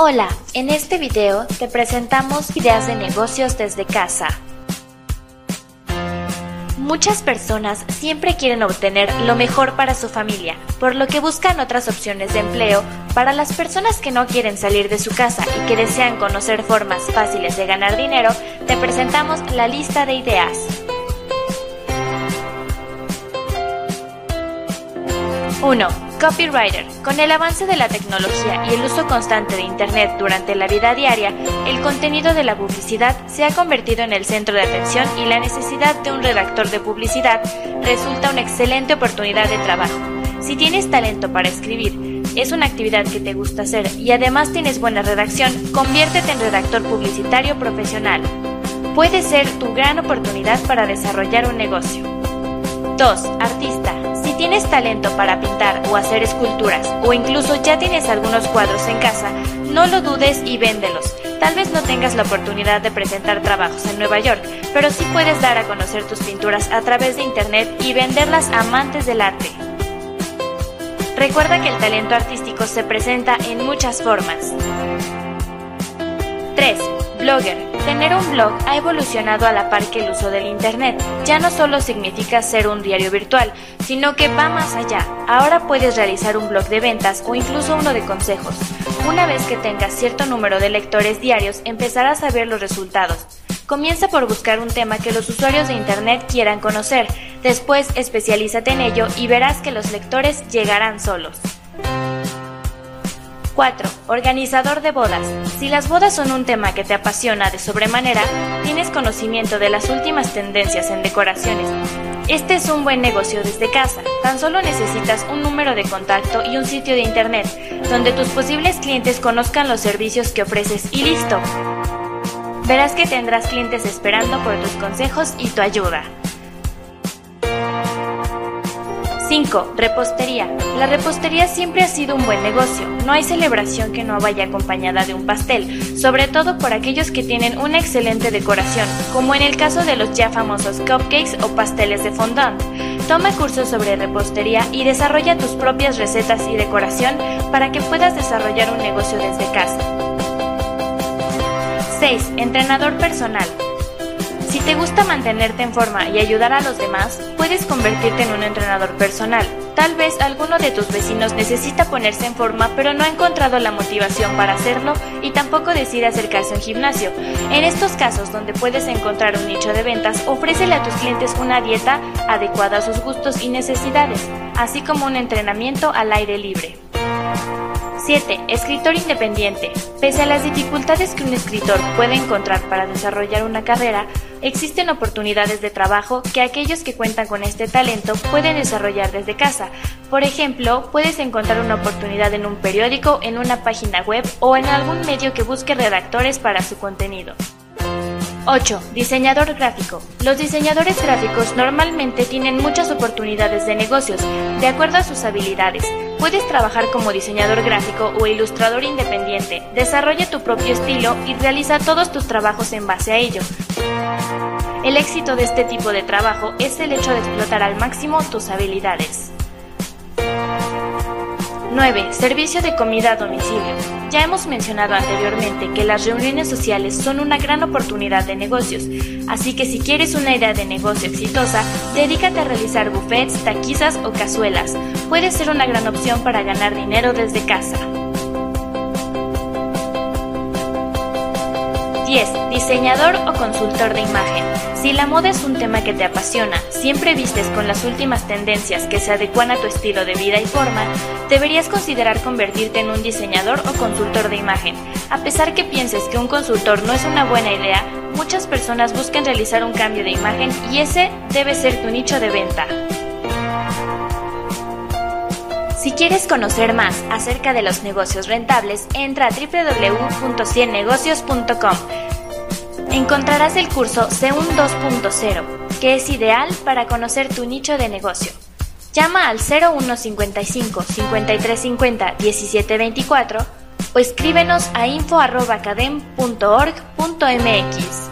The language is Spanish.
Hola, en este video te presentamos ideas de negocios desde casa. Muchas personas siempre quieren obtener lo mejor para su familia, por lo que buscan otras opciones de empleo para las personas que no quieren salir de su casa y que desean conocer formas fáciles de ganar dinero, te presentamos la lista de ideas. 1. Copywriter. Con el avance de la tecnología y el uso constante de Internet durante la vida diaria, el contenido de la publicidad se ha convertido en el centro de atención y la necesidad de un redactor de publicidad resulta una excelente oportunidad de trabajo. Si tienes talento para escribir, es una actividad que te gusta hacer y además tienes buena redacción, conviértete en redactor publicitario profesional. Puede ser tu gran oportunidad para desarrollar un negocio. 2. Artista tienes talento para pintar o hacer esculturas, o incluso ya tienes algunos cuadros en casa, no lo dudes y véndelos. Tal vez no tengas la oportunidad de presentar trabajos en Nueva York, pero sí puedes dar a conocer tus pinturas a través de Internet y venderlas a amantes del arte. Recuerda que el talento artístico se presenta en muchas formas. 3. Blogger. Tener un blog ha evolucionado a la par que el uso del Internet. Ya no solo significa ser un diario virtual, sino que va más allá. Ahora puedes realizar un blog de ventas o incluso uno de consejos. Una vez que tengas cierto número de lectores diarios, empezarás a ver los resultados. Comienza por buscar un tema que los usuarios de Internet quieran conocer. Después especialízate en ello y verás que los lectores llegarán solos. 4. Organizador de bodas. Si las bodas son un tema que te apasiona de sobremanera, tienes conocimiento de las últimas tendencias en decoraciones. Este es un buen negocio desde casa. Tan solo necesitas un número de contacto y un sitio de internet, donde tus posibles clientes conozcan los servicios que ofreces y listo. Verás que tendrás clientes esperando por tus consejos y tu ayuda. 5. Repostería. La repostería siempre ha sido un buen negocio. No hay celebración que no vaya acompañada de un pastel, sobre todo por aquellos que tienen una excelente decoración, como en el caso de los ya famosos cupcakes o pasteles de fondant. Toma cursos sobre repostería y desarrolla tus propias recetas y decoración para que puedas desarrollar un negocio desde casa. 6. Entrenador personal. Si te gusta mantenerte en forma y ayudar a los demás, puedes convertirte en un entrenador personal. Tal vez alguno de tus vecinos necesita ponerse en forma pero no ha encontrado la motivación para hacerlo y tampoco decide acercarse a un gimnasio. En estos casos donde puedes encontrar un nicho de ventas, ofrécele a tus clientes una dieta adecuada a sus gustos y necesidades, así como un entrenamiento al aire libre. 7. Escritor independiente. Pese a las dificultades que un escritor puede encontrar para desarrollar una carrera, existen oportunidades de trabajo que aquellos que cuentan con este talento pueden desarrollar desde casa. Por ejemplo, puedes encontrar una oportunidad en un periódico, en una página web o en algún medio que busque redactores para su contenido. 8. Diseñador gráfico. Los diseñadores gráficos normalmente tienen muchas oportunidades de negocios, de acuerdo a sus habilidades. Puedes trabajar como diseñador gráfico o ilustrador independiente. Desarrolla tu propio estilo y realiza todos tus trabajos en base a ello. El éxito de este tipo de trabajo es el hecho de explotar al máximo tus habilidades. 9. Servicio de comida a domicilio. Ya hemos mencionado anteriormente que las reuniones sociales son una gran oportunidad de negocios, así que si quieres una idea de negocio exitosa, dedícate a realizar buffets, taquizas o cazuelas. Puede ser una gran opción para ganar dinero desde casa. 10. Diseñador o consultor de imagen. Si la moda es un tema que te apasiona, siempre vistes con las últimas tendencias que se adecuan a tu estilo de vida y forma, deberías considerar convertirte en un diseñador o consultor de imagen. A pesar que pienses que un consultor no es una buena idea, muchas personas buscan realizar un cambio de imagen y ese debe ser tu nicho de venta. Si quieres conocer más acerca de los negocios rentables, entra a www.ciennegocios.com. Encontrarás el curso C1 2.0, que es ideal para conocer tu nicho de negocio. Llama al 0155 5350 1724 o escríbenos a info.academ.org.mx.